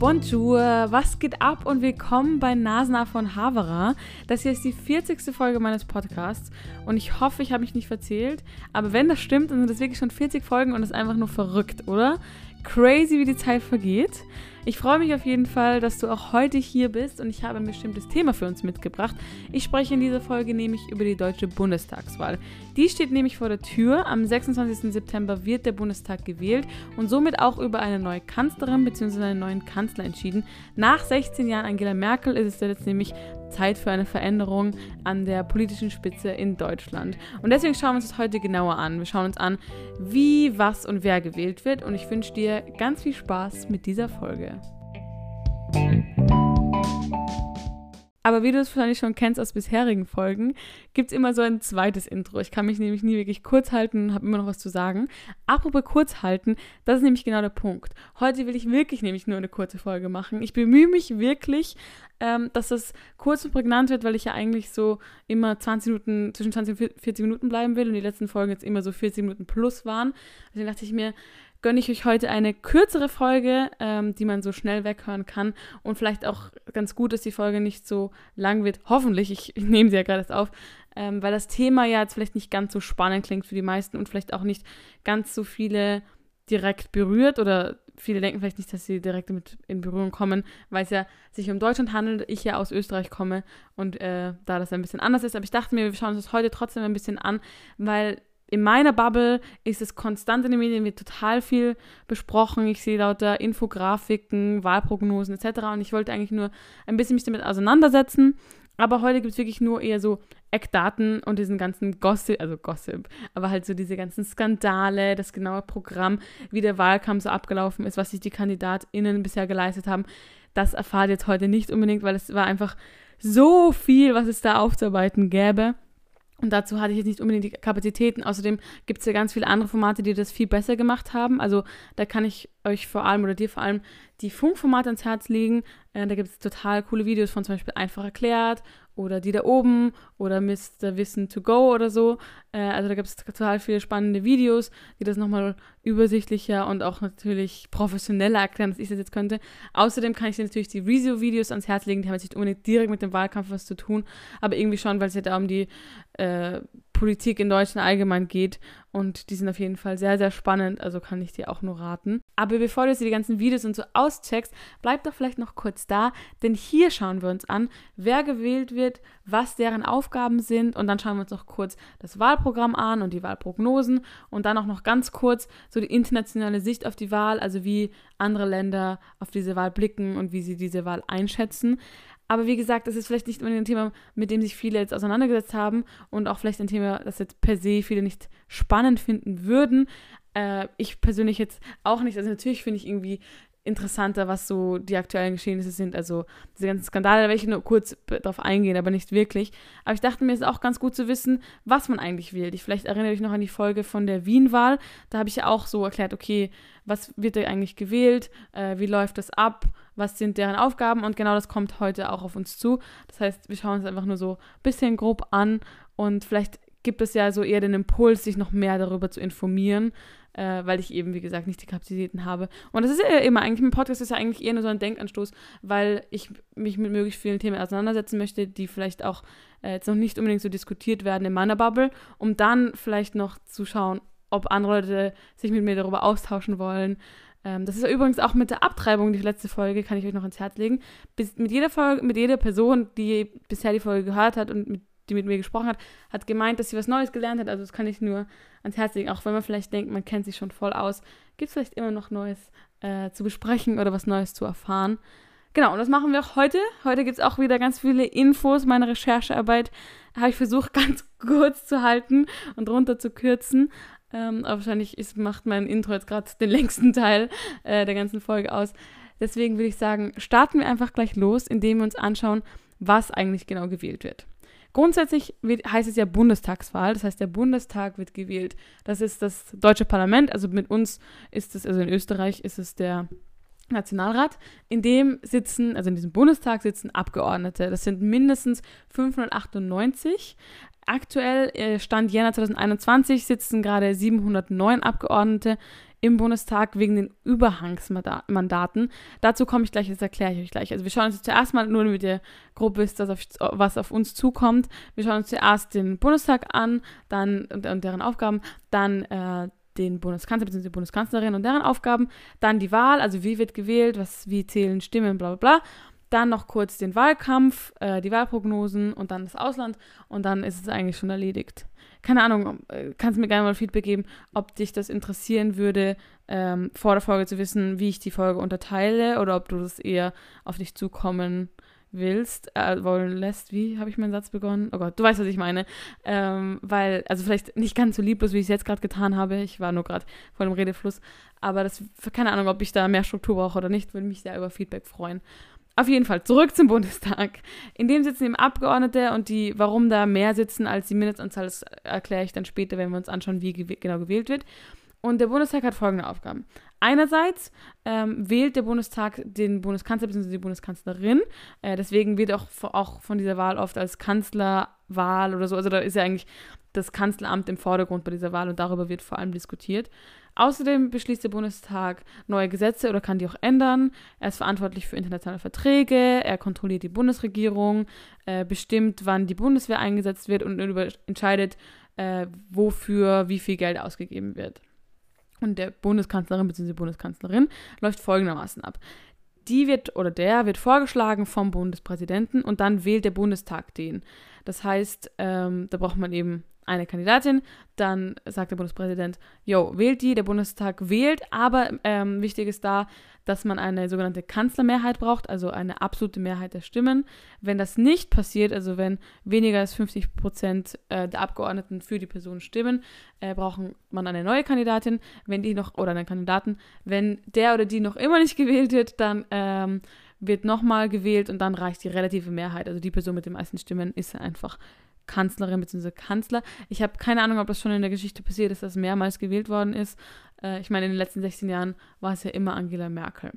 Bonjour, was geht ab und willkommen bei Nasna von Havara. Das hier ist die 40. Folge meines Podcasts und ich hoffe, ich habe mich nicht verzählt. Aber wenn das stimmt, dann sind das wirklich schon 40 Folgen und das ist einfach nur verrückt, oder? Crazy, wie die Zeit vergeht. Ich freue mich auf jeden Fall, dass du auch heute hier bist und ich habe ein bestimmtes Thema für uns mitgebracht. Ich spreche in dieser Folge nämlich über die deutsche Bundestagswahl. Die steht nämlich vor der Tür. Am 26. September wird der Bundestag gewählt und somit auch über eine neue Kanzlerin bzw. einen neuen Kanzler entschieden. Nach 16 Jahren Angela Merkel ist es jetzt nämlich Zeit für eine Veränderung an der politischen Spitze in Deutschland. Und deswegen schauen wir uns das heute genauer an. Wir schauen uns an, wie, was und wer gewählt wird. Und ich wünsche dir ganz viel Spaß mit dieser Folge. Aber wie du es wahrscheinlich schon kennst aus bisherigen Folgen, gibt es immer so ein zweites Intro. Ich kann mich nämlich nie wirklich kurz halten und habe immer noch was zu sagen. Apropos kurz halten, das ist nämlich genau der Punkt. Heute will ich wirklich nämlich nur eine kurze Folge machen. Ich bemühe mich wirklich, ähm, dass das kurz und prägnant wird, weil ich ja eigentlich so immer 20 Minuten, zwischen 20 und 40 Minuten bleiben will und die letzten Folgen jetzt immer so 40 Minuten plus waren. Deswegen dachte ich mir, gönne ich euch heute eine kürzere Folge, ähm, die man so schnell weghören kann und vielleicht auch ganz gut, dass die Folge nicht so lang wird. Hoffentlich, ich, nehme sie ja gerade erst auf, ähm, weil das Thema ja jetzt vielleicht nicht ganz so spannend klingt für die meisten und vielleicht auch nicht ganz so viele direkt berührt oder viele denken vielleicht nicht, dass sie direkt damit in Berührung kommen, weil es ja sich um Deutschland handelt, ich ja aus Österreich komme und äh, da das ein bisschen anders ist. Aber ich dachte mir, wir schauen uns das heute trotzdem ein bisschen an, weil in meiner Bubble ist es konstant in den Medien, wird total viel besprochen. Ich sehe lauter Infografiken, Wahlprognosen etc. Und ich wollte eigentlich nur ein bisschen mich damit auseinandersetzen. Aber heute gibt es wirklich nur eher so Eckdaten und diesen ganzen Gossip, also Gossip, aber halt so diese ganzen Skandale, das genaue Programm, wie der Wahlkampf so abgelaufen ist, was sich die KandidatInnen bisher geleistet haben. Das erfahrt ihr jetzt heute nicht unbedingt, weil es war einfach so viel, was es da aufzuarbeiten gäbe. Und dazu hatte ich jetzt nicht unbedingt die Kapazitäten. Außerdem gibt es ja ganz viele andere Formate, die das viel besser gemacht haben. Also da kann ich euch vor allem oder dir vor allem die Funkformate ans Herz legen. Äh, da gibt es total coole Videos von zum Beispiel Einfach erklärt oder Die da oben oder Mr. Wissen to go oder so. Äh, also da gibt es total viele spannende Videos, die das nochmal übersichtlicher und auch natürlich professioneller erklären, als ich das jetzt könnte. Außerdem kann ich dir natürlich die Review-Videos ans Herz legen, die haben jetzt nicht unbedingt direkt mit dem Wahlkampf was zu tun, aber irgendwie schon, weil es ja da um die äh, Politik in Deutschland allgemein geht. Und die sind auf jeden Fall sehr, sehr spannend. Also kann ich dir auch nur raten. Aber bevor du jetzt die ganzen Videos und so auscheckst, bleib doch vielleicht noch kurz da. Denn hier schauen wir uns an, wer gewählt wird, was deren Aufgaben sind. Und dann schauen wir uns noch kurz das Wahlprogramm an und die Wahlprognosen. Und dann auch noch ganz kurz so die internationale Sicht auf die Wahl. Also wie andere Länder auf diese Wahl blicken und wie sie diese Wahl einschätzen. Aber wie gesagt, das ist vielleicht nicht unbedingt ein Thema, mit dem sich viele jetzt auseinandergesetzt haben und auch vielleicht ein Thema, das jetzt per se viele nicht spannend finden würden. Äh, ich persönlich jetzt auch nicht. Also natürlich finde ich irgendwie interessanter, was so die aktuellen Geschehnisse sind. Also diese ganzen Skandale, da werde ich nur kurz darauf eingehen, aber nicht wirklich. Aber ich dachte mir, es ist auch ganz gut zu wissen, was man eigentlich wählt. Ich vielleicht erinnere mich noch an die Folge von der Wien-Wahl. Da habe ich ja auch so erklärt, okay, was wird da eigentlich gewählt? Äh, wie läuft das ab? Was sind deren Aufgaben? Und genau das kommt heute auch auf uns zu. Das heißt, wir schauen uns einfach nur so ein bisschen grob an und vielleicht gibt es ja so eher den Impuls, sich noch mehr darüber zu informieren, äh, weil ich eben, wie gesagt, nicht die Kapazitäten habe. Und das ist ja immer, eigentlich, mein Podcast ist ja eigentlich eher nur so ein Denkanstoß, weil ich mich mit möglichst vielen Themen auseinandersetzen möchte, die vielleicht auch äh, jetzt noch nicht unbedingt so diskutiert werden in meiner Bubble, um dann vielleicht noch zu schauen, ob andere Leute sich mit mir darüber austauschen wollen. Ähm, das ist ja übrigens auch mit der Abtreibung, die letzte Folge, kann ich euch noch ins Herz legen. Bis, mit jeder Folge, mit jeder Person, die bisher die Folge gehört hat und mit die mit mir gesprochen hat, hat gemeint, dass sie was Neues gelernt hat. Also das kann ich nur ans Herz legen. Auch wenn man vielleicht denkt, man kennt sich schon voll aus, gibt es vielleicht immer noch Neues äh, zu besprechen oder was Neues zu erfahren. Genau, und das machen wir auch heute. Heute gibt es auch wieder ganz viele Infos. Meine Recherchearbeit habe ich versucht, ganz kurz zu halten und runter zu kürzen. Ähm, aber wahrscheinlich ist, macht mein Intro jetzt gerade den längsten Teil äh, der ganzen Folge aus. Deswegen würde ich sagen, starten wir einfach gleich los, indem wir uns anschauen, was eigentlich genau gewählt wird. Grundsätzlich wird, heißt es ja Bundestagswahl, das heißt, der Bundestag wird gewählt. Das ist das deutsche Parlament, also mit uns ist es, also in Österreich ist es der Nationalrat, in dem sitzen, also in diesem Bundestag sitzen Abgeordnete. Das sind mindestens 598. Aktuell, äh, Stand Jänner 2021, sitzen gerade 709 Abgeordnete im Bundestag wegen den Überhangsmandaten. Dazu komme ich gleich, das erkläre ich euch gleich. Also wir schauen uns zuerst mal, nur damit ihr grob wisst, auf, was auf uns zukommt. Wir schauen uns zuerst den Bundestag an, dann und, und deren Aufgaben, dann äh, den Bundeskanzler bzw. die Bundeskanzlerin und deren Aufgaben, dann die Wahl, also wie wird gewählt, was, wie zählen Stimmen, bla bla bla. Dann noch kurz den Wahlkampf, äh, die Wahlprognosen und dann das Ausland und dann ist es eigentlich schon erledigt. Keine Ahnung, äh, kannst mir gerne mal Feedback geben, ob dich das interessieren würde, ähm, vor der Folge zu wissen, wie ich die Folge unterteile oder ob du das eher auf dich zukommen willst, äh, wollen lässt, wie habe ich meinen Satz begonnen? Oh Gott, du weißt, was ich meine. Ähm, weil, also vielleicht nicht ganz so lieblos, wie ich es jetzt gerade getan habe. Ich war nur gerade vor dem Redefluss. Aber das, keine Ahnung, ob ich da mehr Struktur brauche oder nicht, würde mich sehr über Feedback freuen. Auf jeden Fall, zurück zum Bundestag. In dem sitzen eben Abgeordnete und die, warum da mehr sitzen als die Mindestanzahl, das erkläre ich dann später, wenn wir uns anschauen, wie gew genau gewählt wird. Und der Bundestag hat folgende Aufgaben. Einerseits ähm, wählt der Bundestag den Bundeskanzler bzw. die Bundeskanzlerin. Äh, deswegen wird auch, auch von dieser Wahl oft als Kanzlerwahl oder so. Also da ist ja eigentlich das Kanzleramt im Vordergrund bei dieser Wahl und darüber wird vor allem diskutiert. Außerdem beschließt der Bundestag neue Gesetze oder kann die auch ändern. Er ist verantwortlich für internationale Verträge, er kontrolliert die Bundesregierung, äh, bestimmt, wann die Bundeswehr eingesetzt wird und entscheidet, äh, wofür wie viel Geld ausgegeben wird und der Bundeskanzlerin bzw. Bundeskanzlerin läuft folgendermaßen ab. Die wird oder der wird vorgeschlagen vom Bundespräsidenten und dann wählt der Bundestag den. Das heißt, ähm, da braucht man eben eine Kandidatin, dann sagt der Bundespräsident, jo, wählt die, der Bundestag wählt, aber ähm, wichtig ist da, dass man eine sogenannte Kanzlermehrheit braucht, also eine absolute Mehrheit der Stimmen. Wenn das nicht passiert, also wenn weniger als 50 Prozent äh, der Abgeordneten für die Person stimmen, äh, braucht man eine neue Kandidatin. Wenn die noch, oder einen Kandidaten, wenn der oder die noch immer nicht gewählt wird, dann ähm, wird nochmal gewählt und dann reicht die relative Mehrheit. Also die Person mit den meisten Stimmen ist einfach Kanzlerin bzw. Kanzler. Ich habe keine Ahnung, ob das schon in der Geschichte passiert ist, dass mehrmals gewählt worden ist. Äh, ich meine, in den letzten 16 Jahren war es ja immer Angela Merkel.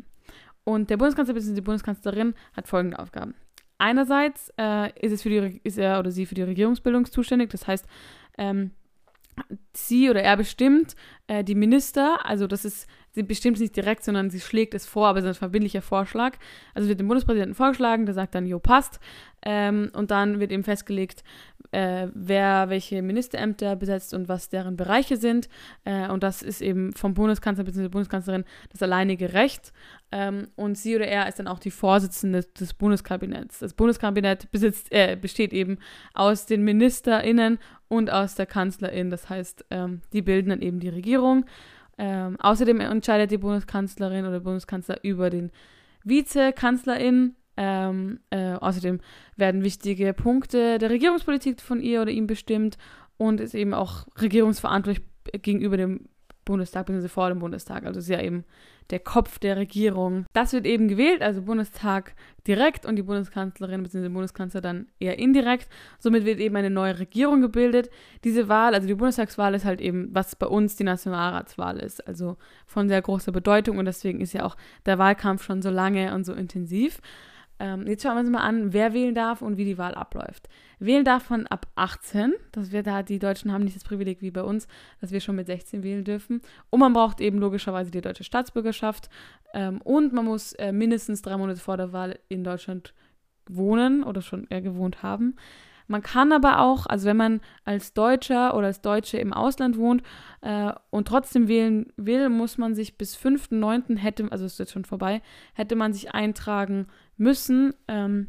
Und der Bundeskanzler bzw. die Bundeskanzlerin hat folgende Aufgaben. Einerseits äh, ist, es für die, ist er oder sie für die Regierungsbildung zuständig, das heißt, ähm, sie oder er bestimmt äh, die Minister, also das ist, sie bestimmt es nicht direkt, sondern sie schlägt es vor, aber es ist ein verbindlicher Vorschlag. Also wird dem Bundespräsidenten vorgeschlagen, der sagt dann, jo, passt. Ähm, und dann wird eben festgelegt, äh, wer welche Ministerämter besetzt und was deren Bereiche sind. Äh, und das ist eben vom Bundeskanzler bzw. Bundeskanzlerin das alleinige Recht. Ähm, und sie oder er ist dann auch die Vorsitzende des Bundeskabinetts. Das Bundeskabinett besitzt, äh, besteht eben aus den MinisterInnen und aus der Kanzlerin. Das heißt, ähm, die bilden dann eben die Regierung. Ähm, außerdem entscheidet die Bundeskanzlerin oder Bundeskanzler über den Vizekanzlerin ähm, äh, außerdem werden wichtige Punkte der Regierungspolitik von ihr oder ihm bestimmt und ist eben auch regierungsverantwortlich gegenüber dem Bundestag bzw. vor dem Bundestag. Also ist ja eben der Kopf der Regierung. Das wird eben gewählt, also Bundestag direkt und die Bundeskanzlerin bzw. Bundeskanzler dann eher indirekt. Somit wird eben eine neue Regierung gebildet. Diese Wahl, also die Bundestagswahl, ist halt eben, was bei uns die Nationalratswahl ist. Also von sehr großer Bedeutung und deswegen ist ja auch der Wahlkampf schon so lange und so intensiv. Ähm, jetzt schauen wir uns mal an, wer wählen darf und wie die Wahl abläuft. Wählen darf man ab 18. Das wird da, die Deutschen haben nicht das Privileg wie bei uns, dass wir schon mit 16 wählen dürfen. Und man braucht eben logischerweise die deutsche Staatsbürgerschaft. Ähm, und man muss äh, mindestens drei Monate vor der Wahl in Deutschland wohnen oder schon eher gewohnt haben. Man kann aber auch, also wenn man als Deutscher oder als Deutsche im Ausland wohnt äh, und trotzdem wählen will, muss man sich bis 5.9. hätte, also ist jetzt schon vorbei, hätte man sich eintragen müssen, ähm,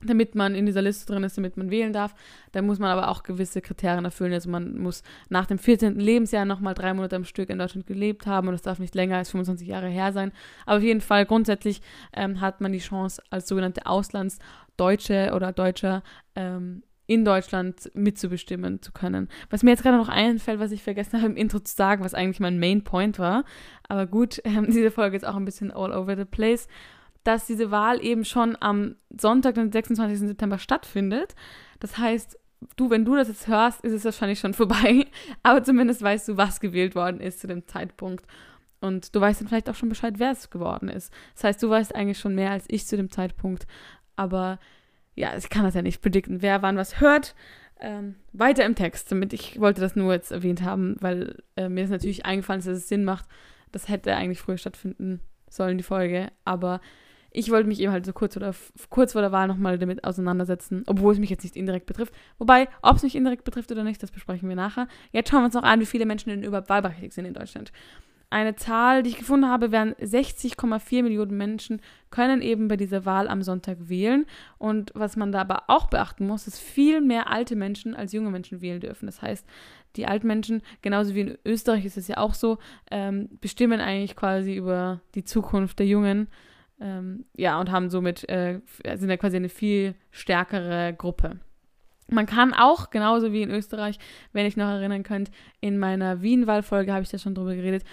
damit man in dieser Liste drin ist, damit man wählen darf. Da muss man aber auch gewisse Kriterien erfüllen. Also man muss nach dem 14. Lebensjahr nochmal drei Monate am Stück in Deutschland gelebt haben und es darf nicht länger als 25 Jahre her sein. Aber auf jeden Fall grundsätzlich ähm, hat man die Chance, als sogenannte Auslandsdeutsche oder Deutscher ähm, in Deutschland mitzubestimmen zu können. Was mir jetzt gerade noch einfällt, was ich vergessen habe im Intro zu sagen, was eigentlich mein Main Point war. Aber gut, ähm, diese Folge ist auch ein bisschen all over the place dass diese Wahl eben schon am Sonntag, den 26. September stattfindet. Das heißt, du, wenn du das jetzt hörst, ist es wahrscheinlich schon vorbei. Aber zumindest weißt du, was gewählt worden ist zu dem Zeitpunkt. Und du weißt dann vielleicht auch schon Bescheid, wer es geworden ist. Das heißt, du weißt eigentlich schon mehr als ich zu dem Zeitpunkt. Aber ja, ich kann das ja nicht predikten, wer wann was hört. Ähm, weiter im Text, damit ich wollte das nur jetzt erwähnt haben, weil äh, mir ist natürlich eingefallen dass es Sinn macht, Das hätte eigentlich früher stattfinden sollen, die Folge. Aber ich wollte mich eben halt so kurz, oder, kurz vor der Wahl nochmal damit auseinandersetzen, obwohl es mich jetzt nicht indirekt betrifft. Wobei, ob es mich indirekt betrifft oder nicht, das besprechen wir nachher. Jetzt schauen wir uns noch an, wie viele Menschen denn überhaupt wahlberechtigt sind in Deutschland. Eine Zahl, die ich gefunden habe, wären 60,4 Millionen Menschen können eben bei dieser Wahl am Sonntag wählen. Und was man da aber auch beachten muss, ist, viel mehr alte Menschen als junge Menschen wählen dürfen. Das heißt, die alten Menschen, genauso wie in Österreich ist es ja auch so, ähm, bestimmen eigentlich quasi über die Zukunft der Jungen. Ähm, ja, und haben somit, äh, sind ja quasi eine viel stärkere Gruppe. Man kann auch, genauso wie in Österreich, wenn ich noch erinnern könnt, in meiner Wien-Wahlfolge habe ich da schon drüber geredet,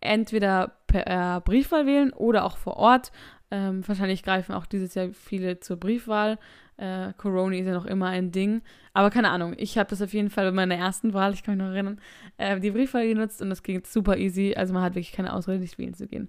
entweder per äh, Briefwahl wählen oder auch vor Ort. Ähm, wahrscheinlich greifen auch dieses Jahr viele zur Briefwahl. Äh, Corona ist ja noch immer ein Ding. Aber keine Ahnung, ich habe das auf jeden Fall bei meiner ersten Wahl, ich kann mich noch erinnern, äh, die Briefwahl genutzt und das ging super easy. Also man hat wirklich keine Ausrede, nicht wählen zu gehen.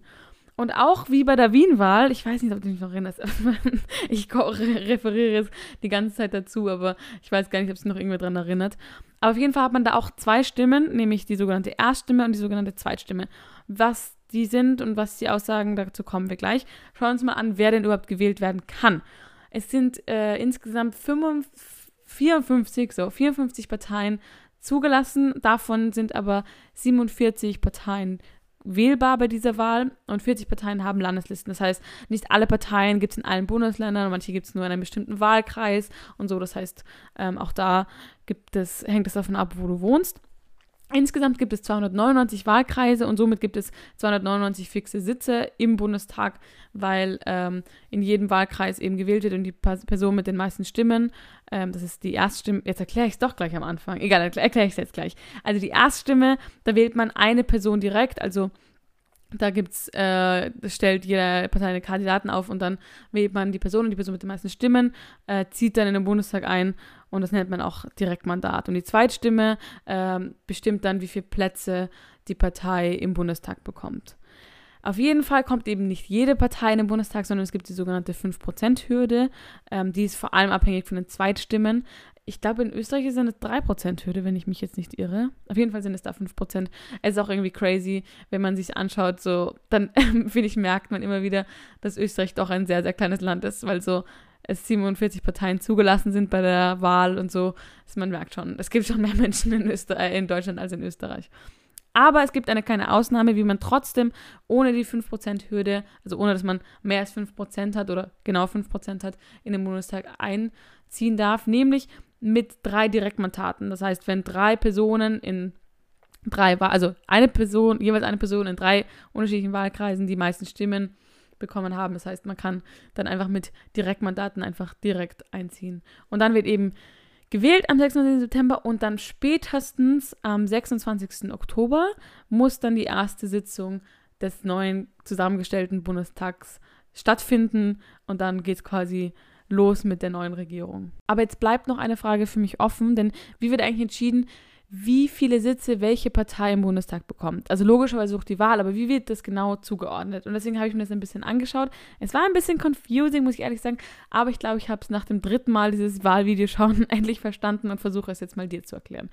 Und auch wie bei der Wien-Wahl, ich weiß nicht, ob du mich noch erinnerst, ich referiere jetzt die ganze Zeit dazu, aber ich weiß gar nicht, ob sich noch irgendwer daran erinnert. Aber auf jeden Fall hat man da auch zwei Stimmen, nämlich die sogenannte Erststimme und die sogenannte Zweitstimme. Was die sind und was die aussagen, dazu kommen wir gleich. Schauen wir uns mal an, wer denn überhaupt gewählt werden kann. Es sind äh, insgesamt 55, 54, so 54 Parteien zugelassen. Davon sind aber 47 Parteien wählbar bei dieser Wahl und 40 Parteien haben Landeslisten. Das heißt, nicht alle Parteien gibt es in allen Bundesländern, manche gibt es nur in einem bestimmten Wahlkreis und so. Das heißt, ähm, auch da gibt es, hängt es davon ab, wo du wohnst. Insgesamt gibt es 299 Wahlkreise und somit gibt es 299 fixe Sitze im Bundestag, weil ähm, in jedem Wahlkreis eben gewählt wird und die Person mit den meisten Stimmen, ähm, das ist die Erststimme, jetzt erkläre ich es doch gleich am Anfang, egal, erkläre ich es jetzt gleich. Also die Erststimme, da wählt man eine Person direkt, also da gibt's, äh, stellt jede Partei eine Kandidaten auf und dann wählt man die Person und die Person mit den meisten Stimmen, äh, zieht dann in den Bundestag ein und das nennt man auch Direktmandat. Und die Zweitstimme äh, bestimmt dann, wie viele Plätze die Partei im Bundestag bekommt. Auf jeden Fall kommt eben nicht jede Partei in den Bundestag, sondern es gibt die sogenannte 5%-Hürde. Ähm, die ist vor allem abhängig von den Zweitstimmen. Ich glaube, in Österreich ist es eine 3%-Hürde, wenn ich mich jetzt nicht irre. Auf jeden Fall sind es da 5%. Es ist auch irgendwie crazy, wenn man sich anschaut, so, dann finde ich, merkt man immer wieder, dass Österreich doch ein sehr, sehr kleines Land ist, weil so es 47 Parteien zugelassen sind bei der Wahl und so. Also man merkt schon, es gibt schon mehr Menschen in, Österreich, in Deutschland als in Österreich. Aber es gibt eine kleine Ausnahme, wie man trotzdem ohne die 5%-Hürde, also ohne dass man mehr als 5% hat oder genau 5% hat, in den Bundestag einziehen darf, nämlich mit drei Direktmandaten. Das heißt, wenn drei Personen in drei, also eine Person, jeweils eine Person in drei unterschiedlichen Wahlkreisen die meisten Stimmen bekommen haben. Das heißt, man kann dann einfach mit Direktmandaten einfach direkt einziehen. Und dann wird eben gewählt am 26. September und dann spätestens am 26. Oktober muss dann die erste Sitzung des neuen zusammengestellten Bundestags stattfinden und dann geht es quasi los mit der neuen Regierung. Aber jetzt bleibt noch eine Frage für mich offen, denn wie wird eigentlich entschieden, wie viele Sitze welche Partei im Bundestag bekommt. Also logischerweise auch die Wahl, aber wie wird das genau zugeordnet? Und deswegen habe ich mir das ein bisschen angeschaut. Es war ein bisschen confusing, muss ich ehrlich sagen, aber ich glaube, ich habe es nach dem dritten Mal dieses Wahlvideo schauen endlich verstanden und versuche es jetzt mal dir zu erklären.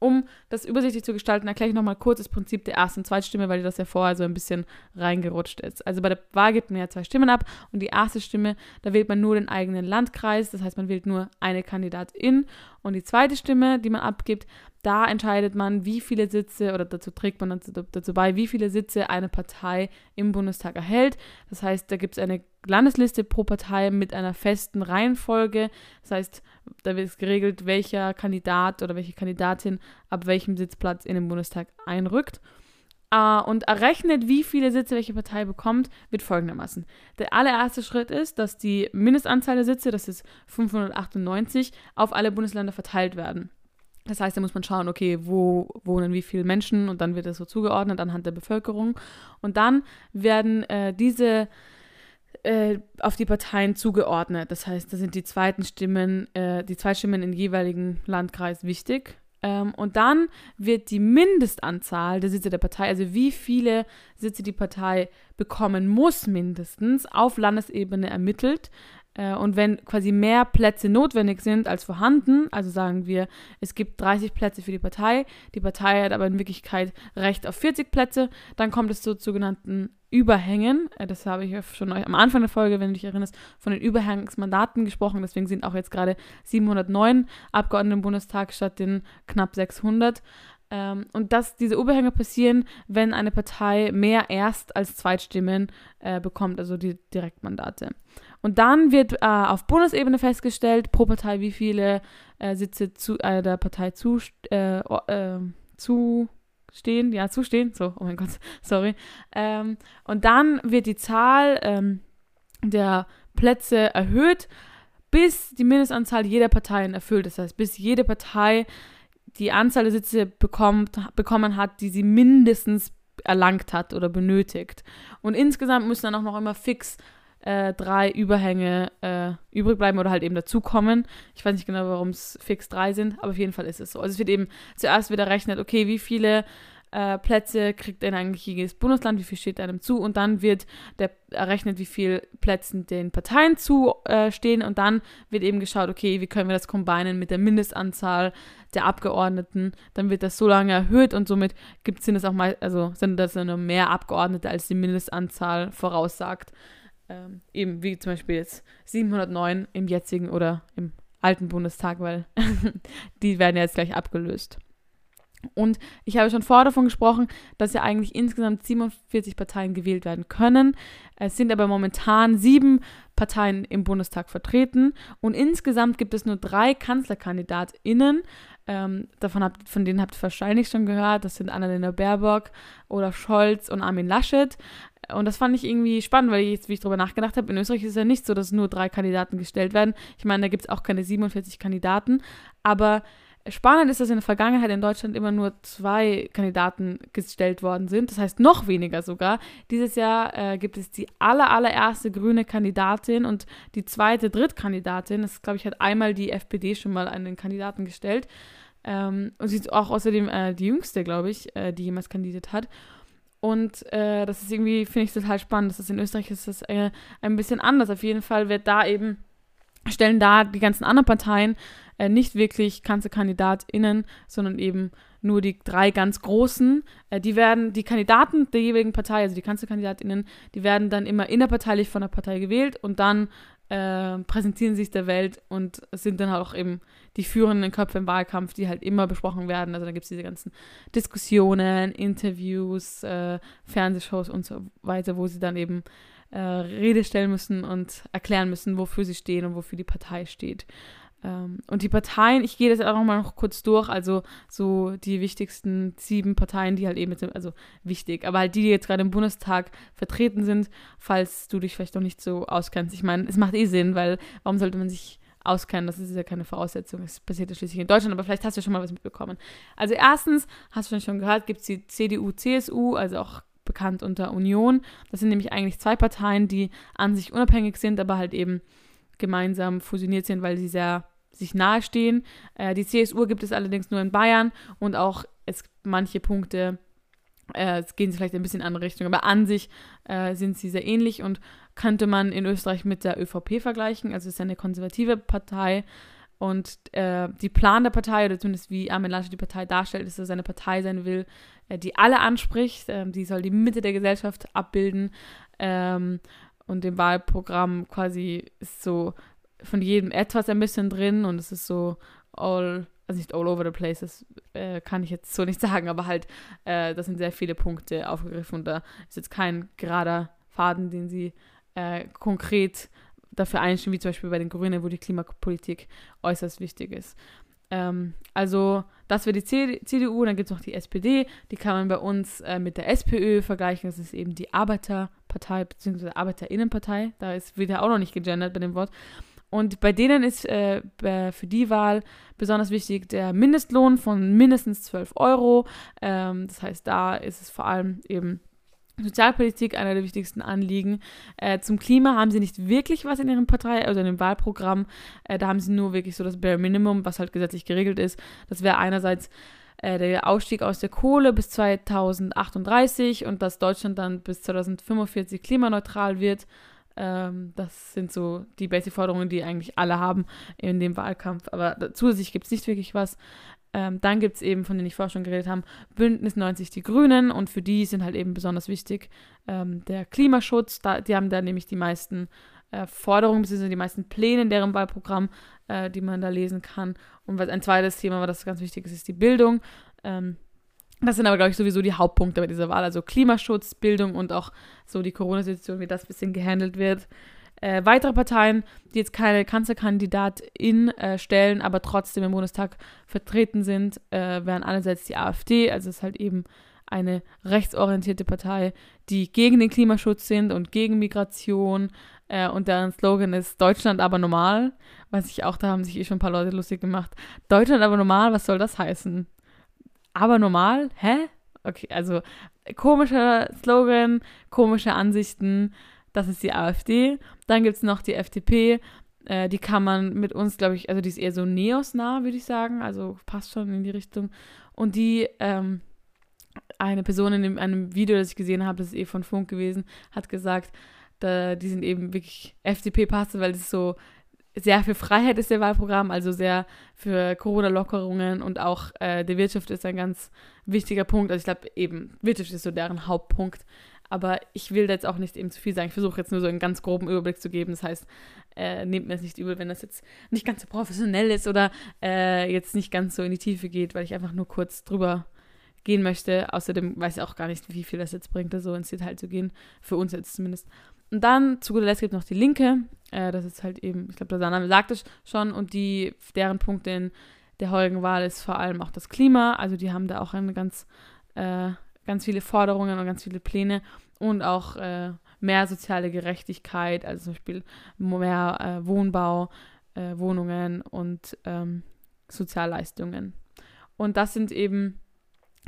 Um das übersichtlich zu gestalten, erkläre ich nochmal kurz das Prinzip der ersten und Zweitstimme, weil dir das ja vorher so ein bisschen reingerutscht ist. Also bei der Wahl gibt man ja zwei Stimmen ab und die erste Stimme, da wählt man nur den eigenen Landkreis, das heißt, man wählt nur eine Kandidatin. Und die zweite Stimme, die man abgibt, da entscheidet man, wie viele Sitze oder dazu trägt man dazu, dazu bei, wie viele Sitze eine Partei im Bundestag erhält. Das heißt, da gibt es eine Landesliste pro Partei mit einer festen Reihenfolge. Das heißt, da wird geregelt, welcher Kandidat oder welche Kandidatin ab welchem Sitzplatz in den Bundestag einrückt. Uh, und errechnet, wie viele Sitze welche Partei bekommt, wird folgendermaßen. Der allererste Schritt ist, dass die Mindestanzahl der Sitze, das ist 598, auf alle Bundesländer verteilt werden. Das heißt, da muss man schauen, okay, wo wohnen wie viele Menschen und dann wird das so zugeordnet anhand der Bevölkerung. Und dann werden äh, diese äh, auf die Parteien zugeordnet. Das heißt, da sind die zweiten Stimmen, äh, die Zweitstimmen im jeweiligen Landkreis wichtig. Ähm, und dann wird die Mindestanzahl der Sitze der Partei, also wie viele Sitze die Partei bekommen muss, mindestens auf Landesebene ermittelt. Äh, und wenn quasi mehr Plätze notwendig sind als vorhanden, also sagen wir, es gibt 30 Plätze für die Partei, die Partei hat aber in Wirklichkeit Recht auf 40 Plätze, dann kommt es zu sogenannten Überhängen. Äh, das habe ich schon am Anfang der Folge, wenn du dich erinnerst, von den Überhangsmandaten gesprochen. Deswegen sind auch jetzt gerade 709 Abgeordnete im Bundestag statt den knapp 600. Ähm, und dass diese Überhänge passieren, wenn eine Partei mehr Erst- als Zweitstimmen äh, bekommt, also die Direktmandate. Und dann wird äh, auf Bundesebene festgestellt, pro Partei, wie viele äh, Sitze zu, äh, der Partei zu, äh, äh, zustehen, ja, zustehen, so, oh mein Gott, sorry. Ähm, und dann wird die Zahl ähm, der Plätze erhöht, bis die Mindestanzahl jeder Parteien erfüllt. Das heißt, bis jede Partei die Anzahl der Sitze bekommt, bekommen hat, die sie mindestens erlangt hat oder benötigt. Und insgesamt müssen dann auch noch immer fix äh, drei Überhänge äh, übrig bleiben oder halt eben dazukommen. Ich weiß nicht genau, warum es fix drei sind, aber auf jeden Fall ist es so. Also es wird eben zuerst wieder errechnet, okay, wie viele äh, Plätze kriegt denn eigentlich jedes Bundesland, wie viel steht einem zu und dann wird der errechnet, wie viele Plätze den Parteien zustehen äh, und dann wird eben geschaut, okay, wie können wir das kombinieren mit der Mindestanzahl der Abgeordneten, dann wird das so lange erhöht und somit gibt, sind es auch mal, also sind das nur mehr Abgeordnete, als die Mindestanzahl voraussagt ähm, eben wie zum Beispiel jetzt 709 im jetzigen oder im alten Bundestag, weil die werden ja jetzt gleich abgelöst. Und ich habe schon vorher davon gesprochen, dass ja eigentlich insgesamt 47 Parteien gewählt werden können. Es sind aber momentan sieben Parteien im Bundestag vertreten und insgesamt gibt es nur drei KanzlerkandidatInnen. Ähm, davon habt, von denen habt ihr wahrscheinlich schon gehört. Das sind Annalena Baerbock, Olaf Scholz und Armin Laschet. Und das fand ich irgendwie spannend, weil ich jetzt, wie ich darüber nachgedacht habe, in Österreich ist es ja nicht so, dass nur drei Kandidaten gestellt werden. Ich meine, da gibt es auch keine 47 Kandidaten. Aber spannend ist, dass in der Vergangenheit in Deutschland immer nur zwei Kandidaten gestellt worden sind. Das heißt noch weniger sogar. Dieses Jahr äh, gibt es die aller, allererste grüne Kandidatin und die zweite Drittkandidatin. Das, glaube ich, hat einmal die FPD schon mal einen Kandidaten gestellt. Ähm, und sie ist auch außerdem äh, die jüngste, glaube ich, äh, die jemals kandidiert hat. Und äh, das ist irgendwie, finde ich total spannend. Das ist in Österreich ist das äh, ein bisschen anders. Auf jeden Fall wird da eben, stellen da die ganzen anderen Parteien äh, nicht wirklich KanzlerkandidatInnen, sondern eben nur die drei ganz großen. Äh, die werden, die Kandidaten der jeweiligen Partei, also die KanzlerkandidatInnen, die werden dann immer innerparteilich von der Partei gewählt und dann äh, präsentieren sich der Welt und sind dann halt auch eben die führenden Köpfe im Wahlkampf, die halt immer besprochen werden. Also da gibt es diese ganzen Diskussionen, Interviews, äh, Fernsehshows und so weiter, wo sie dann eben äh, Rede stellen müssen und erklären müssen, wofür sie stehen und wofür die Partei steht. Ähm, und die Parteien, ich gehe das auch mal noch kurz durch, also so die wichtigsten sieben Parteien, die halt eben, mit, also wichtig, aber halt die, die jetzt gerade im Bundestag vertreten sind, falls du dich vielleicht noch nicht so auskennst. Ich meine, es macht eh Sinn, weil warum sollte man sich auskennen. Das ist ja keine Voraussetzung. Es passiert ja schließlich in Deutschland, aber vielleicht hast du schon mal was mitbekommen. Also erstens, hast du schon gehört, gibt es die CDU, CSU, also auch bekannt unter Union. Das sind nämlich eigentlich zwei Parteien, die an sich unabhängig sind, aber halt eben gemeinsam fusioniert sind, weil sie sehr sich nahestehen. Äh, die CSU gibt es allerdings nur in Bayern und auch es manche Punkte äh, gehen sie vielleicht ein bisschen in andere Richtung, aber an sich äh, sind sie sehr ähnlich und könnte man in Österreich mit der ÖVP vergleichen. Also es ist eine konservative Partei und äh, die Plan der Partei, oder zumindest wie Armin Laschet die Partei darstellt, ist, dass er eine Partei sein will, äh, die alle anspricht. Ähm, die soll die Mitte der Gesellschaft abbilden. Ähm, und im Wahlprogramm quasi ist so von jedem etwas ein bisschen drin und es ist so all also nicht all over the place, das äh, kann ich jetzt so nicht sagen, aber halt, äh, das sind sehr viele Punkte aufgegriffen und da ist jetzt kein gerader Faden, den sie äh, konkret dafür einstehen, wie zum Beispiel bei den Grünen, wo die Klimapolitik äußerst wichtig ist. Ähm, also das wäre die CDU, dann gibt es noch die SPD, die kann man bei uns äh, mit der SPÖ vergleichen, das ist eben die Arbeiterpartei bzw. Arbeiterinnenpartei, da ist wieder auch noch nicht gegendert bei dem Wort. Und bei denen ist äh, für die Wahl besonders wichtig der Mindestlohn von mindestens 12 Euro. Ähm, das heißt, da ist es vor allem eben Sozialpolitik einer der wichtigsten Anliegen. Äh, zum Klima haben sie nicht wirklich was in ihrem Partei, also in dem Wahlprogramm. Äh, da haben sie nur wirklich so das Bare Minimum, was halt gesetzlich geregelt ist. Das wäre einerseits äh, der Ausstieg aus der Kohle bis 2038 und dass Deutschland dann bis 2045 klimaneutral wird. Ähm, das sind so die Basic-Forderungen, die eigentlich alle haben in dem Wahlkampf. Aber zusätzlich gibt es nicht wirklich was. Ähm, dann gibt es eben, von denen ich vorher schon geredet habe, Bündnis 90 Die Grünen und für die sind halt eben besonders wichtig ähm, der Klimaschutz. Da, die haben da nämlich die meisten äh, Forderungen bzw. die meisten Pläne in deren Wahlprogramm, äh, die man da lesen kann. Und ein zweites Thema, was ganz wichtig ist, ist die Bildung. Ähm, das sind aber, glaube ich, sowieso die Hauptpunkte bei dieser Wahl. Also Klimaschutz, Bildung und auch so die Corona-Situation, wie das ein bisschen gehandelt wird. Äh, weitere Parteien, die jetzt keine Kanzlerkandidatin äh, stellen, aber trotzdem im Bundestag vertreten sind, äh, wären einerseits die AfD, also es ist halt eben eine rechtsorientierte Partei, die gegen den Klimaschutz sind und gegen Migration äh, und deren Slogan ist Deutschland aber normal, was ich auch, da haben sich eh schon ein paar Leute lustig gemacht. Deutschland aber normal, was soll das heißen? Aber normal? Hä? Okay, also komischer Slogan, komische Ansichten, das ist die AfD. Dann gibt es noch die FDP. Äh, die kann man mit uns, glaube ich, also die ist eher so neosnah, würde ich sagen. Also passt schon in die Richtung. Und die, ähm, eine Person in dem, einem Video, das ich gesehen habe, das ist eh von Funk gewesen, hat gesagt, da, die sind eben wirklich FDP-Passe, weil es so sehr für Freiheit ist der Wahlprogramm, also sehr für Corona-Lockerungen und auch äh, die Wirtschaft ist ein ganz wichtiger Punkt. Also ich glaube eben, Wirtschaft ist so deren Hauptpunkt. Aber ich will da jetzt auch nicht eben zu viel sagen. Ich versuche jetzt nur so einen ganz groben Überblick zu geben. Das heißt, äh, nehmt mir es nicht übel, wenn das jetzt nicht ganz so professionell ist oder äh, jetzt nicht ganz so in die Tiefe geht, weil ich einfach nur kurz drüber gehen möchte. Außerdem weiß ich auch gar nicht, wie viel das jetzt bringt, so ins Detail zu gehen. Für uns jetzt zumindest. Und dann zu guter Letzt gibt es noch die Linke. Äh, das ist halt eben, ich glaube, der Name sagt es schon. Und die, deren Punkt in der heutigen Wahl ist vor allem auch das Klima. Also die haben da auch eine ganz äh, ganz viele Forderungen und ganz viele Pläne und auch äh, mehr soziale Gerechtigkeit, also zum Beispiel mehr äh, Wohnbau, äh, Wohnungen und ähm, Sozialleistungen. Und das sind eben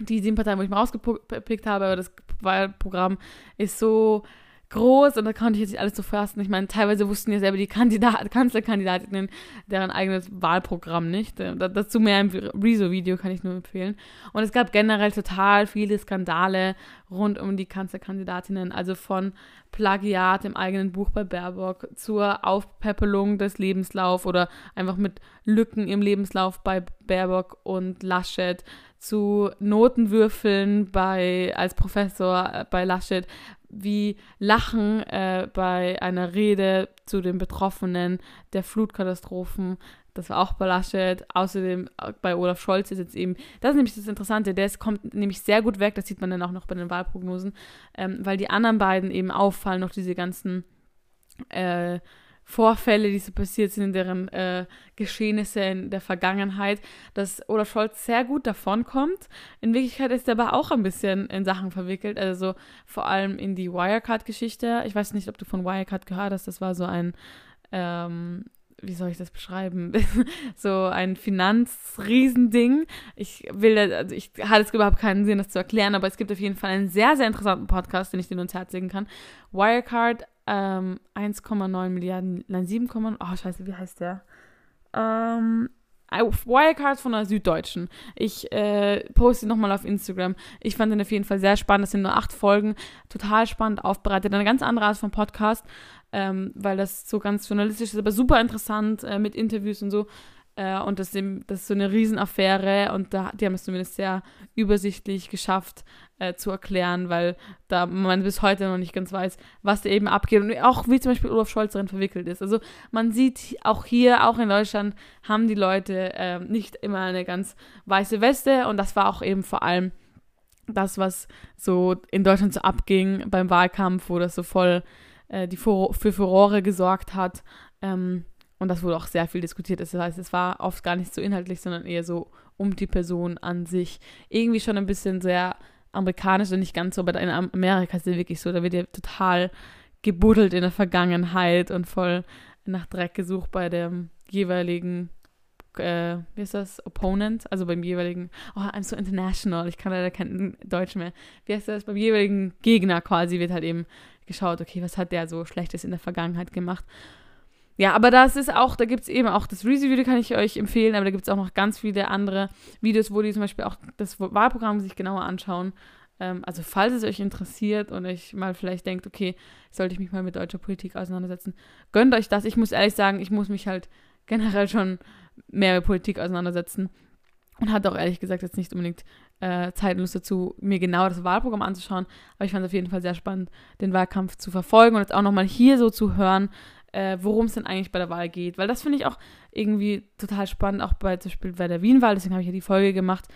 die sieben Parteien, wo ich mal rausgepickt habe, aber das Wahlprogramm ist so groß und da konnte ich jetzt nicht alles so fassen. Ich meine, teilweise wussten ja selber die Kandidat Kanzlerkandidatinnen deren eigenes Wahlprogramm nicht. Äh, dazu mehr im Rezo-Video kann ich nur empfehlen. Und es gab generell total viele Skandale rund um die Kanzlerkandidatinnen, also von Plagiat im eigenen Buch bei Baerbock zur Aufpäppelung des Lebenslaufs oder einfach mit Lücken im Lebenslauf bei Baerbock und Laschet zu Notenwürfeln bei als Professor äh, bei Laschet wie Lachen äh, bei einer Rede zu den Betroffenen der Flutkatastrophen. Das war auch bei Laschet. Außerdem äh, bei Olaf Scholz ist jetzt eben, das ist nämlich das Interessante, der kommt nämlich sehr gut weg, das sieht man dann auch noch bei den Wahlprognosen, ähm, weil die anderen beiden eben auffallen, noch diese ganzen äh, Vorfälle, die so passiert sind, deren äh, Geschehnisse in der Vergangenheit, dass Olaf Scholz sehr gut davonkommt. In Wirklichkeit ist er aber auch ein bisschen in Sachen verwickelt, also vor allem in die Wirecard-Geschichte. Ich weiß nicht, ob du von Wirecard gehört hast, das war so ein ähm, wie soll ich das beschreiben? so ein Finanzriesending. Ich will, also ich hatte es überhaupt keinen Sinn, das zu erklären, aber es gibt auf jeden Fall einen sehr, sehr interessanten Podcast, den ich dir uns Herz legen kann. Wirecard, ähm, 1,9 Milliarden, nein, 7, oh scheiße, wie heißt der? Ähm, Wirecard von der Süddeutschen. Ich äh, poste nochmal auf Instagram. Ich fand den auf jeden Fall sehr spannend. Das sind nur acht Folgen. Total spannend aufbereitet. Eine ganz andere Art von Podcast ähm, weil das so ganz journalistisch ist, aber super interessant äh, mit Interviews und so. Äh, und das, das ist so eine Riesenaffäre und da, die haben es zumindest sehr übersichtlich geschafft äh, zu erklären, weil da man bis heute noch nicht ganz weiß, was da eben abgeht und auch wie zum Beispiel Olaf Scholz darin verwickelt ist. Also man sieht auch hier, auch in Deutschland, haben die Leute äh, nicht immer eine ganz weiße Weste und das war auch eben vor allem das, was so in Deutschland so abging beim Wahlkampf, wo das so voll äh, die für, für Furore gesorgt hat. Ähm, und das wurde auch sehr viel diskutiert. Das heißt, es war oft gar nicht so inhaltlich, sondern eher so um die Person an sich. Irgendwie schon ein bisschen sehr amerikanisch und nicht ganz so, aber in Amerika ist es wirklich so, da wird ja total gebuddelt in der Vergangenheit und voll nach Dreck gesucht bei dem jeweiligen, äh, wie ist das, Opponent, also beim jeweiligen, oh, I'm so international, ich kann leider kein Deutsch mehr, wie heißt das, beim jeweiligen Gegner quasi wird halt eben geschaut, okay, was hat der so Schlechtes in der Vergangenheit gemacht. Ja, aber das ist auch, da gibt es eben auch das Rezo-Video, kann ich euch empfehlen, aber da gibt es auch noch ganz viele andere Videos, wo die zum Beispiel auch das Wahlprogramm sich genauer anschauen. Ähm, also falls es euch interessiert und euch mal vielleicht denkt, okay, sollte ich mich mal mit deutscher Politik auseinandersetzen, gönnt euch das. Ich muss ehrlich sagen, ich muss mich halt generell schon mehr mit Politik auseinandersetzen und hatte auch ehrlich gesagt jetzt nicht unbedingt äh, Zeit und Lust dazu, mir genau das Wahlprogramm anzuschauen. Aber ich fand es auf jeden Fall sehr spannend, den Wahlkampf zu verfolgen und jetzt auch nochmal hier so zu hören, äh, worum es denn eigentlich bei der Wahl geht. Weil das finde ich auch irgendwie total spannend, auch bei zum Beispiel bei der Wien-Wahl, deswegen habe ich ja die Folge gemacht,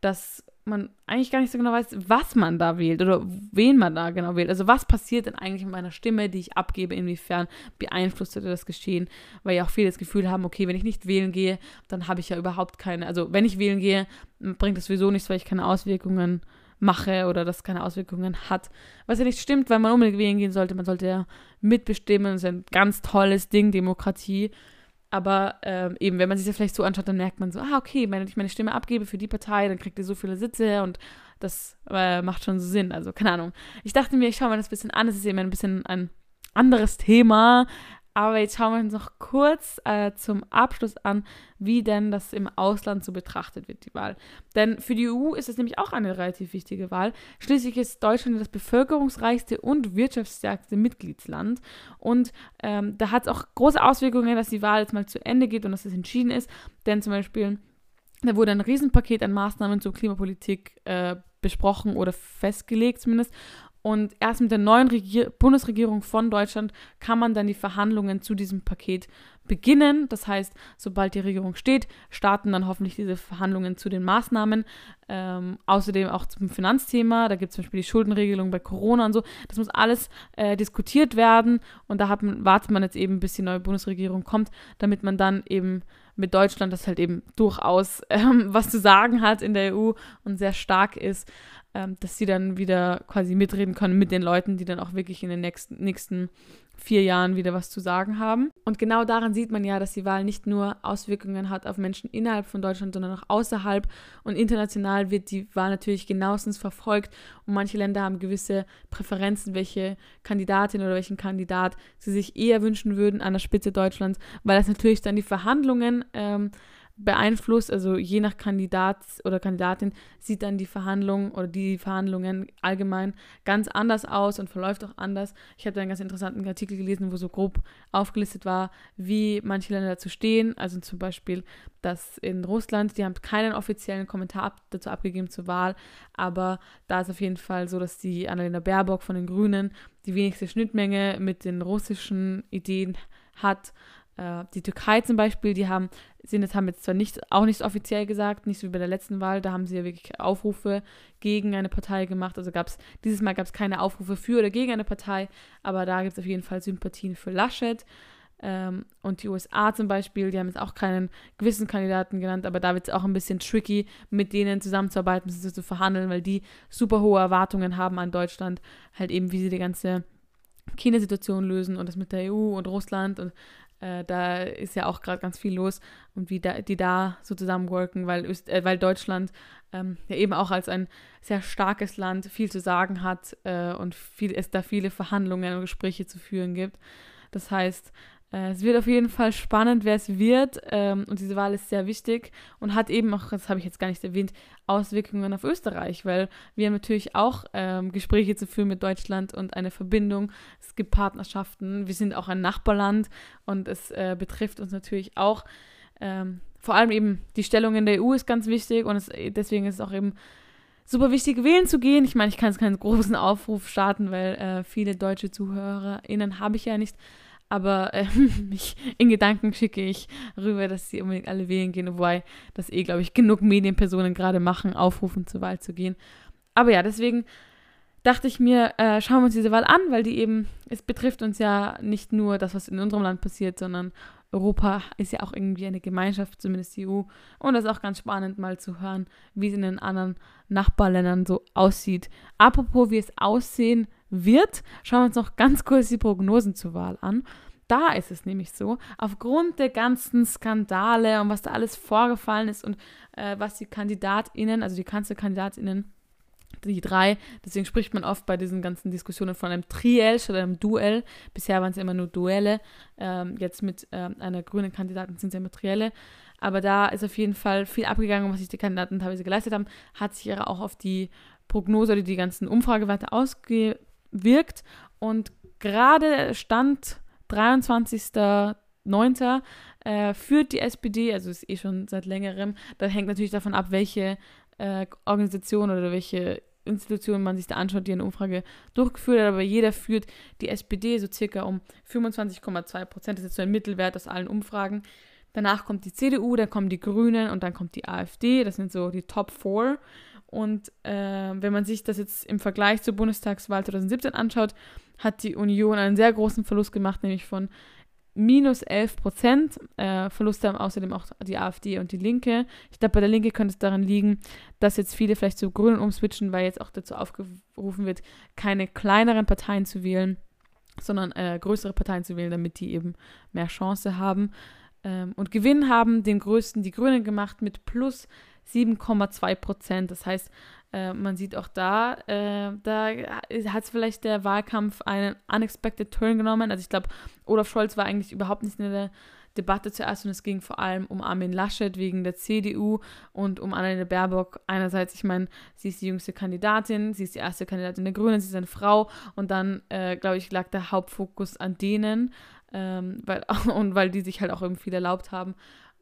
dass man eigentlich gar nicht so genau weiß, was man da wählt oder wen man da genau wählt. Also was passiert denn eigentlich mit meiner Stimme, die ich abgebe, inwiefern beeinflusst das Geschehen, weil ja auch viele das Gefühl haben, okay, wenn ich nicht wählen gehe, dann habe ich ja überhaupt keine, also wenn ich wählen gehe, bringt das sowieso nichts, weil ich keine Auswirkungen mache oder das keine Auswirkungen hat. Was ja nicht stimmt, weil man unbedingt wählen gehen sollte, man sollte ja mitbestimmen, das ist ein ganz tolles Ding, Demokratie. Aber ähm, eben, wenn man sich das vielleicht so anschaut, dann merkt man so, ah, okay, wenn ich meine Stimme abgebe für die Partei, dann kriegt ihr so viele Sitze und das äh, macht schon so Sinn. Also, keine Ahnung. Ich dachte mir, ich schaue mir das ein bisschen an. Es ist eben ein bisschen ein anderes Thema, aber jetzt schauen wir uns noch kurz äh, zum Abschluss an, wie denn das im Ausland so betrachtet wird, die Wahl. Denn für die EU ist es nämlich auch eine relativ wichtige Wahl. Schließlich ist Deutschland das bevölkerungsreichste und wirtschaftsstärkste Mitgliedsland. Und ähm, da hat es auch große Auswirkungen, dass die Wahl jetzt mal zu Ende geht und dass es entschieden ist. Denn zum Beispiel, da wurde ein Riesenpaket an Maßnahmen zur Klimapolitik äh, besprochen oder festgelegt zumindest. Und erst mit der neuen Regier Bundesregierung von Deutschland kann man dann die Verhandlungen zu diesem Paket beginnen. Das heißt, sobald die Regierung steht, starten dann hoffentlich diese Verhandlungen zu den Maßnahmen. Ähm, außerdem auch zum Finanzthema. Da gibt es zum Beispiel die Schuldenregelung bei Corona und so. Das muss alles äh, diskutiert werden. Und da hat, wartet man jetzt eben, bis die neue Bundesregierung kommt, damit man dann eben mit Deutschland, das halt eben durchaus ähm, was zu sagen hat in der EU und sehr stark ist, ähm, dass sie dann wieder quasi mitreden können mit den Leuten, die dann auch wirklich in den nächsten, nächsten vier Jahren wieder was zu sagen haben. Und genau daran sieht man ja, dass die Wahl nicht nur Auswirkungen hat auf Menschen innerhalb von Deutschland, sondern auch außerhalb. Und international wird die Wahl natürlich genauestens verfolgt. Und manche Länder haben gewisse Präferenzen, welche Kandidatin oder welchen Kandidat sie sich eher wünschen würden an der Spitze Deutschlands, weil das natürlich dann die Verhandlungen ähm, beeinflusst. Also je nach Kandidat oder Kandidatin sieht dann die Verhandlung oder die Verhandlungen allgemein ganz anders aus und verläuft auch anders. Ich habe da einen ganz interessanten Artikel gelesen, wo so grob aufgelistet war, wie manche Länder dazu stehen. Also zum Beispiel, dass in Russland, die haben keinen offiziellen Kommentar dazu abgegeben zur Wahl, aber da ist auf jeden Fall so, dass die Annalena Baerbock von den Grünen die wenigste Schnittmenge mit den russischen Ideen hat äh, die Türkei zum Beispiel, die haben, sind jetzt, haben jetzt zwar nicht, auch nicht offiziell gesagt, nicht so wie bei der letzten Wahl, da haben sie ja wirklich Aufrufe gegen eine Partei gemacht. Also gab es, dieses Mal gab es keine Aufrufe für oder gegen eine Partei, aber da gibt es auf jeden Fall Sympathien für Laschet. Ähm, und die USA zum Beispiel, die haben jetzt auch keinen gewissen Kandidaten genannt, aber da wird es auch ein bisschen tricky, mit denen zusammenzuarbeiten, zu verhandeln, weil die super hohe Erwartungen haben an Deutschland, halt eben, wie sie die ganze China-Situation lösen und das mit der EU und Russland und äh, da ist ja auch gerade ganz viel los und wie da, die da so zusammenworken, weil, äh, weil Deutschland ähm, ja eben auch als ein sehr starkes Land viel zu sagen hat äh, und viel, es da viele Verhandlungen und Gespräche zu führen gibt. Das heißt, es wird auf jeden Fall spannend, wer es wird. Ähm, und diese Wahl ist sehr wichtig und hat eben auch, das habe ich jetzt gar nicht erwähnt, Auswirkungen auf Österreich, weil wir natürlich auch ähm, Gespräche zu führen mit Deutschland und eine Verbindung. Es gibt Partnerschaften. Wir sind auch ein Nachbarland und es äh, betrifft uns natürlich auch. Ähm, vor allem eben die Stellung in der EU ist ganz wichtig und es, deswegen ist es auch eben super wichtig, wählen zu gehen. Ich meine, ich kann jetzt keinen großen Aufruf starten, weil äh, viele deutsche ZuhörerInnen habe ich ja nicht. Aber äh, mich in Gedanken schicke ich rüber, dass sie unbedingt alle wählen gehen, wobei das eh, glaube ich, genug Medienpersonen gerade machen, aufrufen zur Wahl zu gehen. Aber ja, deswegen dachte ich mir, äh, schauen wir uns diese Wahl an, weil die eben, es betrifft uns ja nicht nur das, was in unserem Land passiert, sondern Europa ist ja auch irgendwie eine Gemeinschaft, zumindest die EU. Und das ist auch ganz spannend, mal zu hören, wie es in den anderen Nachbarländern so aussieht. Apropos, wie es aussehen wird, schauen wir uns noch ganz kurz die Prognosen zur Wahl an. Da ist es nämlich so, aufgrund der ganzen Skandale und was da alles vorgefallen ist und äh, was die KandidatInnen, also die KanzlerkandidatInnen, die drei, deswegen spricht man oft bei diesen ganzen Diskussionen von einem Triell statt einem Duell. Bisher waren es immer nur Duelle, ähm, jetzt mit ähm, einer grünen Kandidatin sind es immer Trielle. Aber da ist auf jeden Fall viel abgegangen, was sich die Kandidaten teilweise geleistet haben, hat sich auch auf die Prognose oder die ganzen Umfragewerte ausgewirkt. Und gerade Stand 23.09. Äh, führt die SPD, also ist eh schon seit längerem, da hängt natürlich davon ab, welche äh, Organisation oder welche Institution man sich da anschaut, die eine Umfrage durchgeführt hat, aber jeder führt die SPD so circa um 25,2 Prozent. Das ist so ein Mittelwert aus allen Umfragen. Danach kommt die CDU, dann kommen die Grünen und dann kommt die AfD. Das sind so die Top 4. Und äh, wenn man sich das jetzt im Vergleich zur Bundestagswahl 2017 anschaut, hat die Union einen sehr großen Verlust gemacht, nämlich von minus 11 Prozent. Äh, Verluste haben außerdem auch die AfD und die Linke. Ich glaube, bei der Linke könnte es daran liegen, dass jetzt viele vielleicht zu Grünen umswitchen, weil jetzt auch dazu aufgerufen wird, keine kleineren Parteien zu wählen, sondern äh, größere Parteien zu wählen, damit die eben mehr Chance haben. Ähm, und Gewinn haben den größten die Grünen gemacht mit plus 7,2 Prozent. Das heißt, äh, man sieht auch da, äh, da hat vielleicht der Wahlkampf einen unexpected turn genommen. Also ich glaube, Olaf Scholz war eigentlich überhaupt nicht in der Debatte zuerst und es ging vor allem um Armin Laschet wegen der CDU und um Annalena Baerbock. Einerseits, ich meine, sie ist die jüngste Kandidatin, sie ist die erste Kandidatin der Grünen, sie ist eine Frau und dann, äh, glaube ich, lag der Hauptfokus an denen ähm, weil, und weil die sich halt auch irgendwie viel erlaubt haben.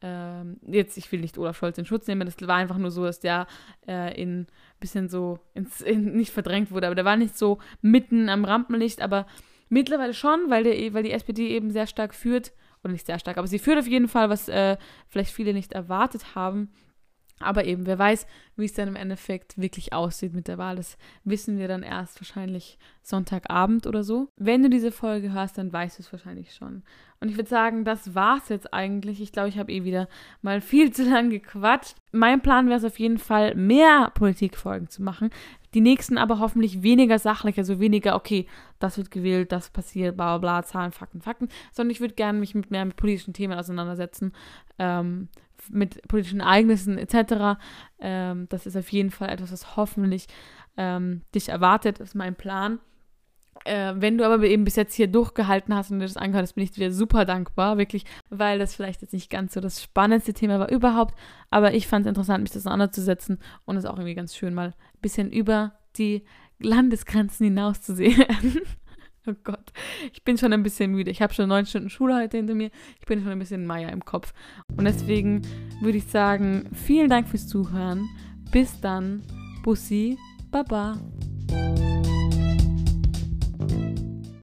Ähm, jetzt, ich will nicht Olaf Scholz in Schutz nehmen, das war einfach nur so, dass der äh, in bisschen so ins, in, nicht verdrängt wurde, aber der war nicht so mitten am Rampenlicht, aber mittlerweile schon, weil, der, weil die SPD eben sehr stark führt, oder nicht sehr stark, aber sie führt auf jeden Fall, was äh, vielleicht viele nicht erwartet haben. Aber eben, wer weiß, wie es dann im Endeffekt wirklich aussieht mit der Wahl. Das wissen wir dann erst wahrscheinlich Sonntagabend oder so. Wenn du diese Folge hörst, dann weißt du es wahrscheinlich schon. Und ich würde sagen, das war's jetzt eigentlich. Ich glaube, ich habe eh wieder mal viel zu lang gequatscht. Mein Plan wäre es auf jeden Fall, mehr Politikfolgen zu machen. Die nächsten aber hoffentlich weniger sachlich, also weniger, okay, das wird gewählt, das passiert, bla bla bla, Zahlen, Fakten, Fakten, sondern ich würde gerne mich mit mehr mit politischen Themen auseinandersetzen. Ähm, mit politischen Ereignissen etc. Ähm, das ist auf jeden Fall etwas, was hoffentlich ähm, dich erwartet. Das ist mein Plan. Äh, wenn du aber eben bis jetzt hier durchgehalten hast und dir das angehört hast, bin ich dir super dankbar, wirklich, weil das vielleicht jetzt nicht ganz so das spannendste Thema war überhaupt, aber ich fand es interessant, mich das auseinanderzusetzen und es auch irgendwie ganz schön, mal ein bisschen über die Landesgrenzen hinauszusehen. Oh Gott, ich bin schon ein bisschen müde. Ich habe schon neun Stunden Schule heute hinter mir. Ich bin schon ein bisschen Meier im Kopf. Und deswegen würde ich sagen, vielen Dank fürs Zuhören. Bis dann. Bussi. Baba.